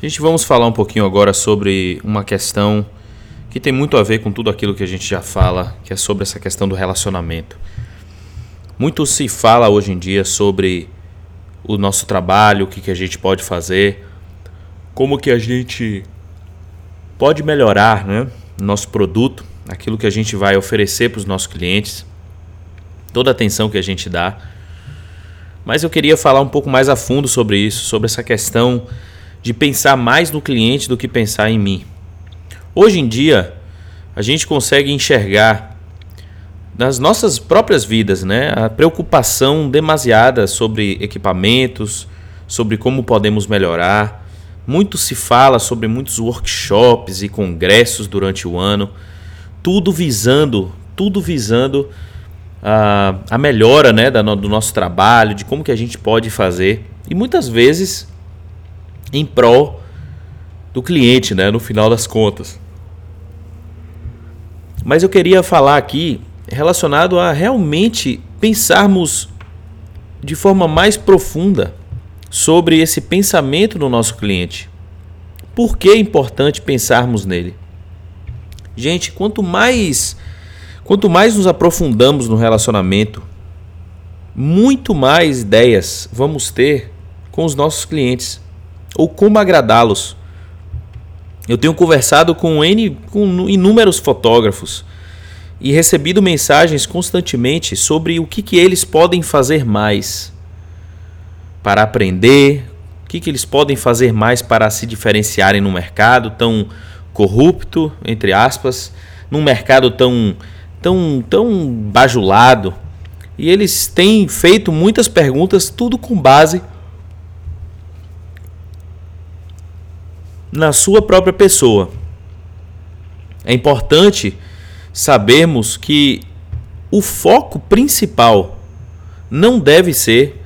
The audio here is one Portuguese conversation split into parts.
Gente, vamos falar um pouquinho agora sobre uma questão que tem muito a ver com tudo aquilo que a gente já fala, que é sobre essa questão do relacionamento. Muito se fala hoje em dia sobre o nosso trabalho, o que, que a gente pode fazer, como que a gente pode melhorar né, nosso produto, aquilo que a gente vai oferecer para os nossos clientes, toda a atenção que a gente dá. Mas eu queria falar um pouco mais a fundo sobre isso, sobre essa questão de pensar mais no cliente do que pensar em mim. Hoje em dia, a gente consegue enxergar nas nossas próprias vidas, né, a preocupação demasiada sobre equipamentos, sobre como podemos melhorar. Muito se fala sobre muitos workshops e congressos durante o ano, tudo visando, tudo visando a, a melhora, né, do nosso trabalho, de como que a gente pode fazer. E muitas vezes em prol do cliente, né, no final das contas. Mas eu queria falar aqui relacionado a realmente pensarmos de forma mais profunda sobre esse pensamento no nosso cliente. Por que é importante pensarmos nele? Gente, quanto mais quanto mais nos aprofundamos no relacionamento, muito mais ideias vamos ter com os nossos clientes ou como agradá-los. Eu tenho conversado com, N, com inúmeros fotógrafos e recebido mensagens constantemente sobre o que, que eles podem fazer mais para aprender, o que, que eles podem fazer mais para se diferenciarem no mercado tão corrupto, entre aspas, num mercado tão, tão, tão bajulado. E eles têm feito muitas perguntas, tudo com base na sua própria pessoa. É importante sabermos que o foco principal não deve ser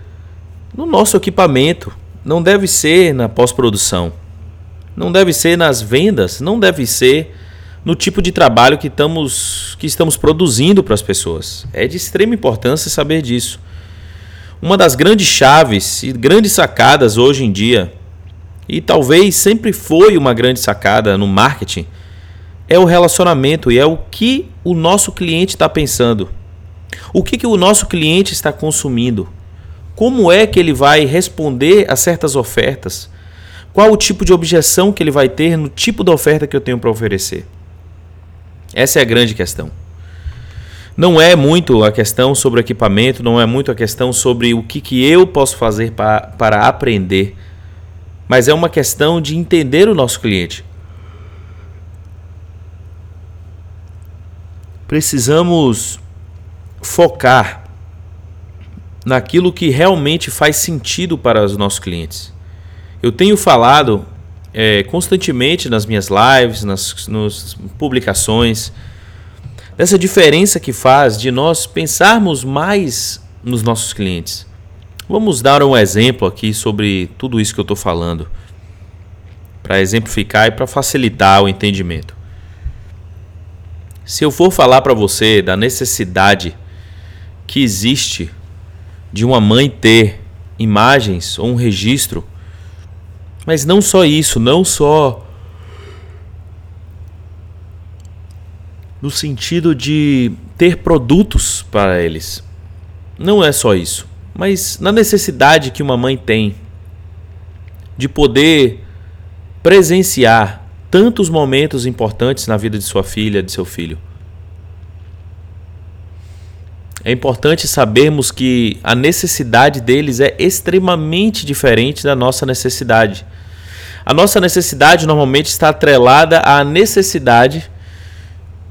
no nosso equipamento, não deve ser na pós-produção, não deve ser nas vendas, não deve ser no tipo de trabalho que estamos, que estamos produzindo para as pessoas. É de extrema importância saber disso. Uma das grandes chaves e grandes sacadas hoje em dia e talvez sempre foi uma grande sacada no marketing, é o relacionamento e é o que o nosso cliente está pensando. O que, que o nosso cliente está consumindo? Como é que ele vai responder a certas ofertas? Qual o tipo de objeção que ele vai ter no tipo da oferta que eu tenho para oferecer? Essa é a grande questão. Não é muito a questão sobre o equipamento, não é muito a questão sobre o que, que eu posso fazer para, para aprender mas é uma questão de entender o nosso cliente. Precisamos focar naquilo que realmente faz sentido para os nossos clientes. Eu tenho falado é, constantemente nas minhas lives, nas, nas publicações, dessa diferença que faz de nós pensarmos mais nos nossos clientes. Vamos dar um exemplo aqui sobre tudo isso que eu estou falando, para exemplificar e para facilitar o entendimento. Se eu for falar para você da necessidade que existe de uma mãe ter imagens ou um registro, mas não só isso, não só no sentido de ter produtos para eles. Não é só isso mas na necessidade que uma mãe tem de poder presenciar tantos momentos importantes na vida de sua filha, de seu filho. É importante sabermos que a necessidade deles é extremamente diferente da nossa necessidade. A nossa necessidade normalmente está atrelada à necessidade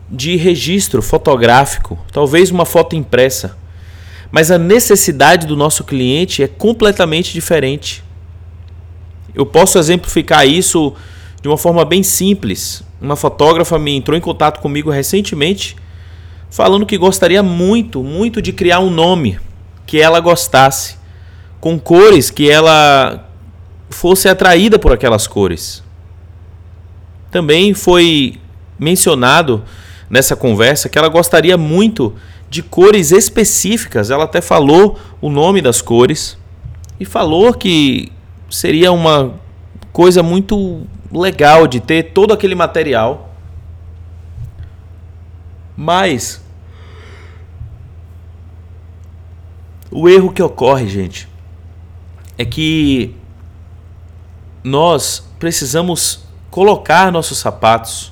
de registro fotográfico, talvez uma foto impressa. Mas a necessidade do nosso cliente é completamente diferente. Eu posso exemplificar isso de uma forma bem simples. Uma fotógrafa me entrou em contato comigo recentemente, falando que gostaria muito, muito de criar um nome que ela gostasse, com cores que ela fosse atraída por aquelas cores. Também foi mencionado nessa conversa que ela gostaria muito de cores específicas. Ela até falou o nome das cores e falou que seria uma coisa muito legal de ter todo aquele material. Mas o erro que ocorre, gente, é que nós precisamos colocar nossos sapatos,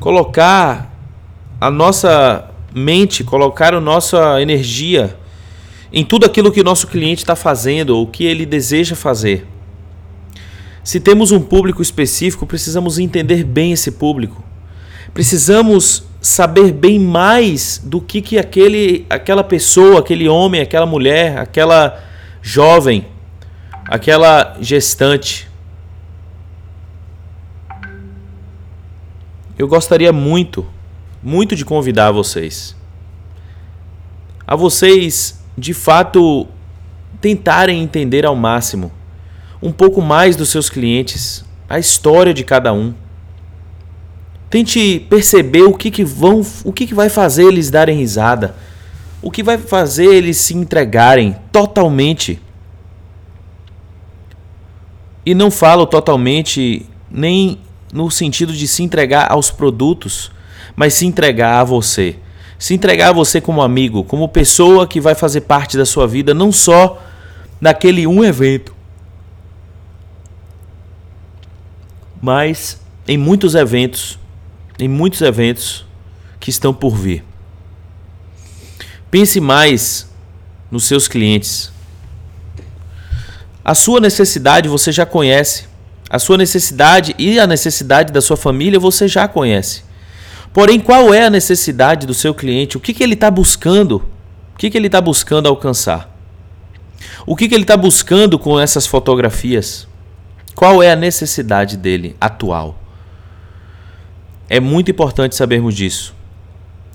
colocar a nossa mente, colocar a nossa energia em tudo aquilo que o nosso cliente está fazendo ou que ele deseja fazer. Se temos um público específico, precisamos entender bem esse público. Precisamos saber bem mais do que, que aquele, aquela pessoa, aquele homem, aquela mulher, aquela jovem, aquela gestante. Eu gostaria muito, muito de convidar vocês a vocês de fato tentarem entender ao máximo um pouco mais dos seus clientes, a história de cada um. Tente perceber o que, que vão, o que, que vai fazer eles darem risada, o que vai fazer eles se entregarem totalmente. E não falo totalmente nem no sentido de se entregar aos produtos, mas se entregar a você se entregar a você como amigo, como pessoa que vai fazer parte da sua vida, não só naquele um evento, mas em muitos eventos, em muitos eventos que estão por vir. Pense mais nos seus clientes. A sua necessidade você já conhece. A sua necessidade e a necessidade da sua família você já conhece. Porém, qual é a necessidade do seu cliente? O que, que ele está buscando? O que, que ele está buscando alcançar? O que, que ele está buscando com essas fotografias? Qual é a necessidade dele atual? É muito importante sabermos disso.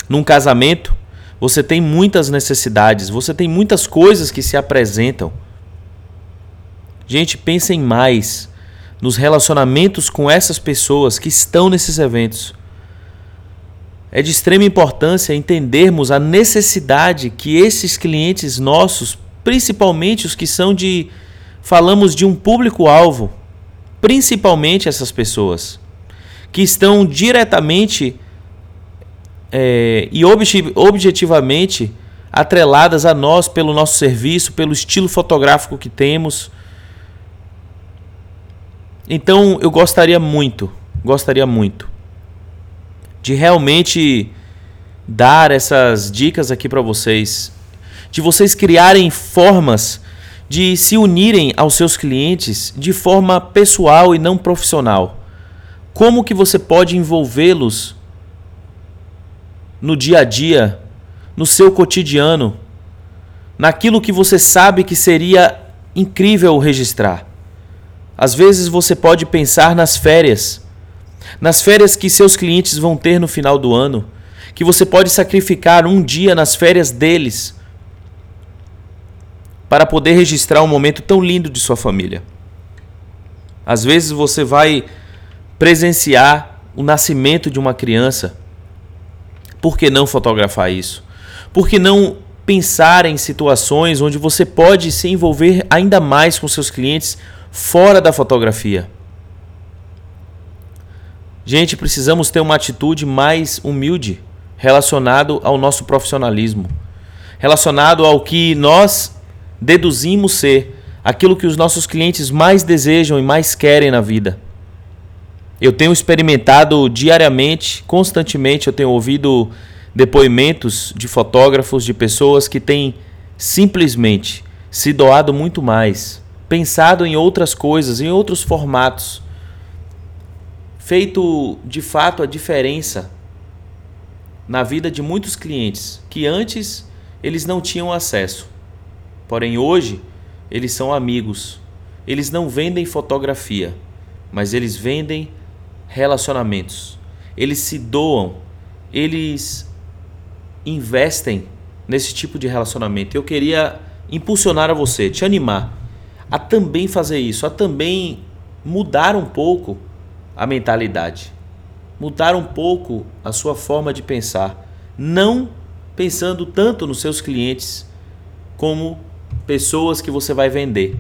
Num casamento, você tem muitas necessidades, você tem muitas coisas que se apresentam. Gente, pensem mais nos relacionamentos com essas pessoas que estão nesses eventos. É de extrema importância entendermos a necessidade que esses clientes nossos, principalmente os que são de. Falamos de um público-alvo, principalmente essas pessoas, que estão diretamente é, e objetivamente atreladas a nós pelo nosso serviço, pelo estilo fotográfico que temos. Então eu gostaria muito, gostaria muito de realmente dar essas dicas aqui para vocês, de vocês criarem formas de se unirem aos seus clientes de forma pessoal e não profissional. Como que você pode envolvê-los no dia a dia, no seu cotidiano, naquilo que você sabe que seria incrível registrar. Às vezes você pode pensar nas férias nas férias que seus clientes vão ter no final do ano, que você pode sacrificar um dia nas férias deles para poder registrar um momento tão lindo de sua família. Às vezes você vai presenciar o nascimento de uma criança. Por que não fotografar isso? Por que não pensar em situações onde você pode se envolver ainda mais com seus clientes fora da fotografia? Gente, precisamos ter uma atitude mais humilde relacionado ao nosso profissionalismo, relacionado ao que nós deduzimos ser aquilo que os nossos clientes mais desejam e mais querem na vida. Eu tenho experimentado diariamente, constantemente, eu tenho ouvido depoimentos de fotógrafos, de pessoas que têm simplesmente se doado muito mais, pensado em outras coisas, em outros formatos feito de fato a diferença na vida de muitos clientes que antes eles não tinham acesso. Porém, hoje eles são amigos. Eles não vendem fotografia, mas eles vendem relacionamentos. Eles se doam, eles investem nesse tipo de relacionamento. Eu queria impulsionar a você, te animar a também fazer isso, a também mudar um pouco a mentalidade, mudar um pouco a sua forma de pensar, não pensando tanto nos seus clientes como pessoas que você vai vender,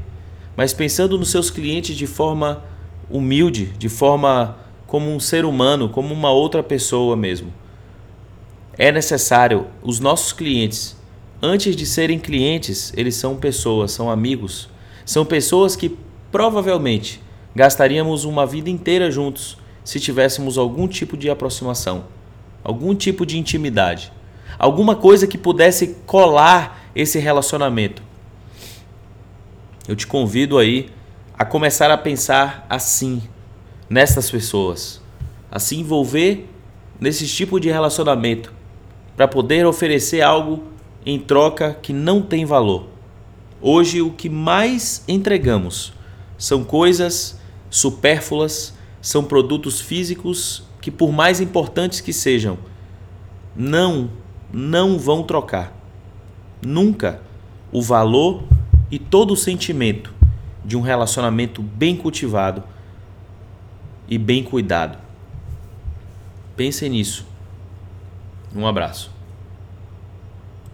mas pensando nos seus clientes de forma humilde, de forma como um ser humano, como uma outra pessoa mesmo. É necessário os nossos clientes, antes de serem clientes, eles são pessoas, são amigos, são pessoas que provavelmente gastaríamos uma vida inteira juntos se tivéssemos algum tipo de aproximação, algum tipo de intimidade, alguma coisa que pudesse colar esse relacionamento. Eu te convido aí a começar a pensar assim nessas pessoas, a se envolver nesse tipo de relacionamento para poder oferecer algo em troca que não tem valor. Hoje o que mais entregamos são coisas supérfluas, são produtos físicos que por mais importantes que sejam, não não vão trocar. Nunca o valor e todo o sentimento de um relacionamento bem cultivado e bem cuidado. Pensem nisso. Um abraço.